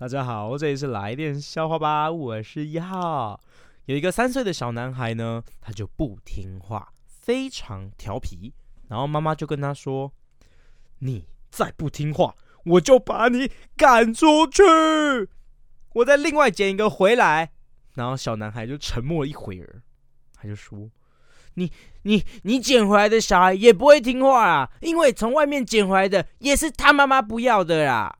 大家好这里是来电笑话吧我是一号有一个三岁的小男孩呢他就不听话非常调皮然后妈妈就跟他说你再不听话我就把你赶出去。我再另外捡一个回来然后小男孩就沉默了一会儿他就说你你你捡回来的小孩也不会听话啊因为从外面捡回来的也是他妈妈不要的啦。